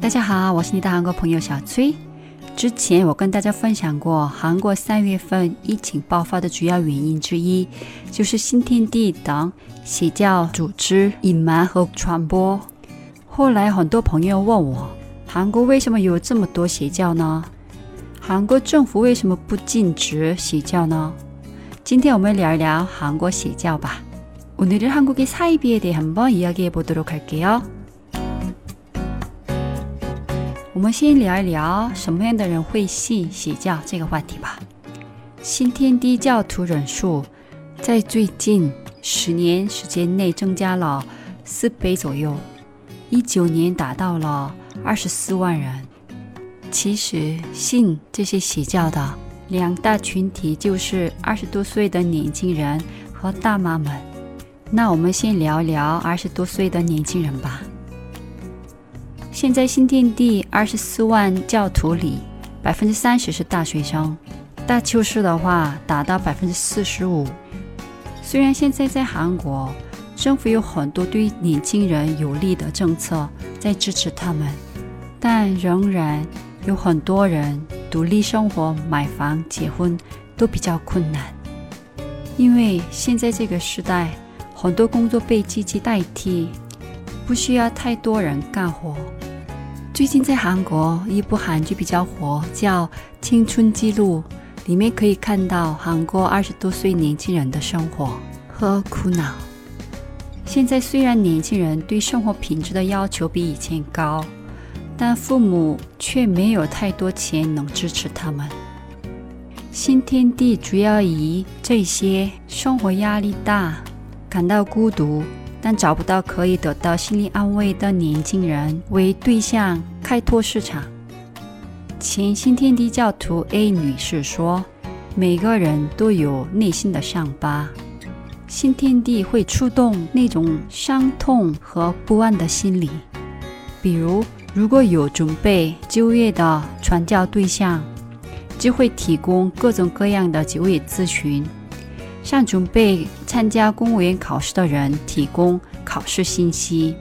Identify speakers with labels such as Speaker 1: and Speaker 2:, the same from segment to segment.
Speaker 1: 大家好，我是你的韩国朋友小崔。之前我跟大家分享过，韩国三月份疫情爆发的主要原因之一，就是新天地等邪教组织隐瞒和传播。后来很多朋友问我，韩国为什么有这么多邪教呢？韩国政府为什么不禁止邪教呢？今天我们聊一聊韩国邪教吧。오늘은한국의사이비에대해한번이야기해보도록할게요 我们先聊一聊什么样的人会信邪教这个话题吧。新天地教徒人数在最近十年时间内增加了四倍左右，一九年达到了二十四万人。其实信这些邪教的两大群体就是二十多岁的年轻人和大妈们。那我们先聊聊二十多岁的年轻人吧。现在新天地二十四万教徒里，百分之三十是大学生，大邱市的话达到百分之四十五。虽然现在在韩国，政府有很多对年轻人有利的政策在支持他们，但仍然有很多人独立生活、买房、结婚都比较困难，因为现在这个时代，很多工作被机器代替，不需要太多人干活。最近在韩国，一部韩剧比较火，叫《青春记录》，里面可以看到韩国二十多岁年轻人的生活和苦恼。现在虽然年轻人对生活品质的要求比以前高，但父母却没有太多钱能支持他们。新天地主要以这些生活压力大、感到孤独。但找不到可以得到心理安慰的年轻人为对象开拓市场。前新天地教徒 A 女士说：“每个人都有内心的伤疤，新天地会触动那种伤痛和不安的心理。比如，如果有准备就业的传教对象，就会提供各种各样的就业咨询。”像准备参加公务员考试的人提供考试信息；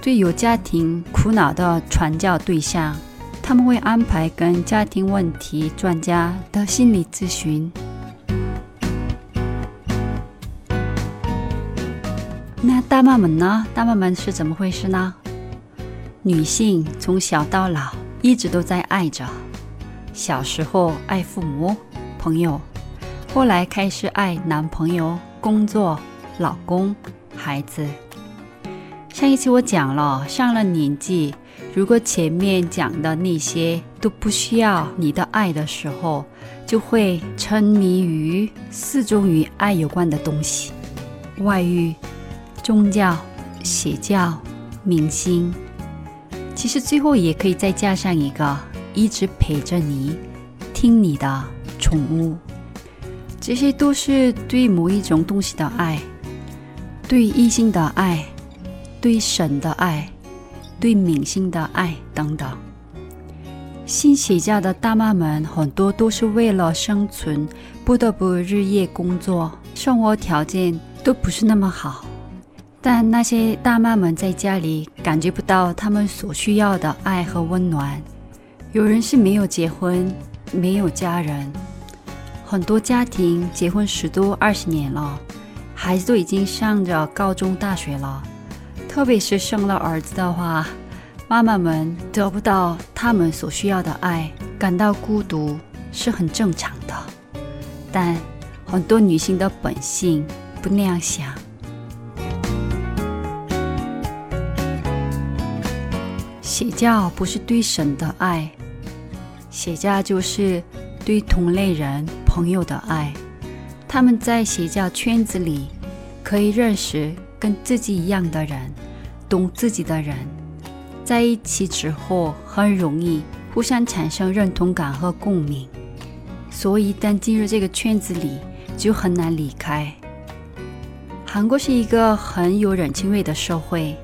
Speaker 1: 对有家庭苦恼的传教对象，他们会安排跟家庭问题专家的心理咨询。那大妈们呢？大妈们是怎么回事呢？女性从小到老一直都在爱着，小时候爱父母、朋友。后来开始爱男朋友、工作、老公、孩子。上一期我讲了，上了年纪，如果前面讲的那些都不需要你的爱的时候，就会沉迷于四种与爱有关的东西：外遇、宗教、邪教、明星。其实最后也可以再加上一个一直陪着你、听你的宠物。这些都是对某一种东西的爱，对异性的爱，对神的爱，对明星的爱等等。信邪教的大妈们很多都是为了生存，不得不日夜工作，生活条件都不是那么好。但那些大妈们在家里感觉不到他们所需要的爱和温暖。有人是没有结婚，没有家人。很多家庭结婚十多二十年了，孩子都已经上着高中、大学了。特别是生了儿子的话，妈妈们得不到他们所需要的爱，感到孤独是很正常的。但很多女性的本性不那样想。邪教不是对神的爱，邪教就是对同类人。朋友的爱，他们在邪教圈子里可以认识跟自己一样的人，懂自己的人，在一起之后很容易互相产生认同感和共鸣，所以一旦进入这个圈子里就很难离开。韩国是一个很有人情味的社会，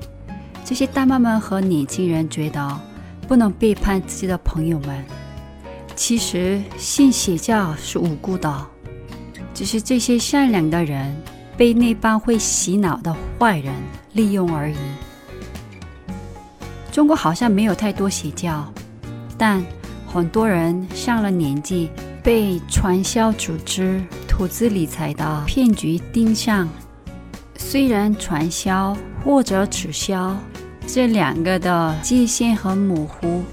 Speaker 1: 这些大妈们和年轻人觉得不能背叛自己的朋友们。其实信邪教是无辜的，只是这些善良的人被那帮会洗脑的坏人利用而已。中国好像没有太多邪教，但很多人上了年纪，被传销组织、投资理财的骗局盯上。虽然传销或者直销这两个的界限很模糊，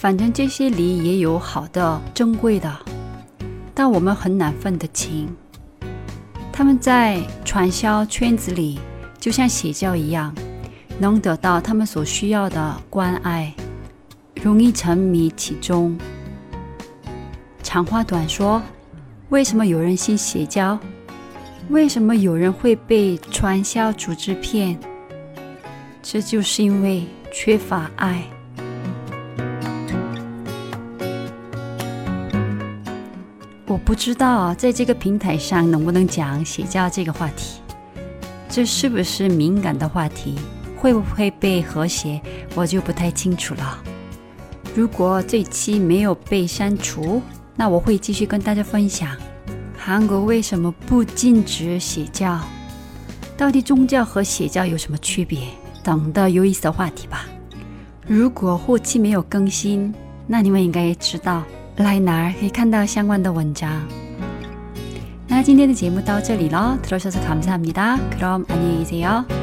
Speaker 1: 反正这些梨也有好的、珍贵的，但我们很难分得清。他们在传销圈子里，就像邪教一样。能得到他们所需要的关爱，容易沉迷其中。长话短说，为什么有人信邪教？为什么有人会被传销组织骗？这就是因为缺乏爱。不知道在这个平台上能不能讲邪教这个话题，这是不是敏感的话题？会不会被和谐，我就不太清楚了。如果这期没有被删除，那我会继续跟大家分享韩国为什么不禁止邪教，到底宗教和邪教有什么区别等的有意思的话题吧。如果后期没有更新，那你们应该也知道 来哪儿可以看到相关的文章。那今天的节目到这里了，들어주셔서감사합니다그럼안녕히계세요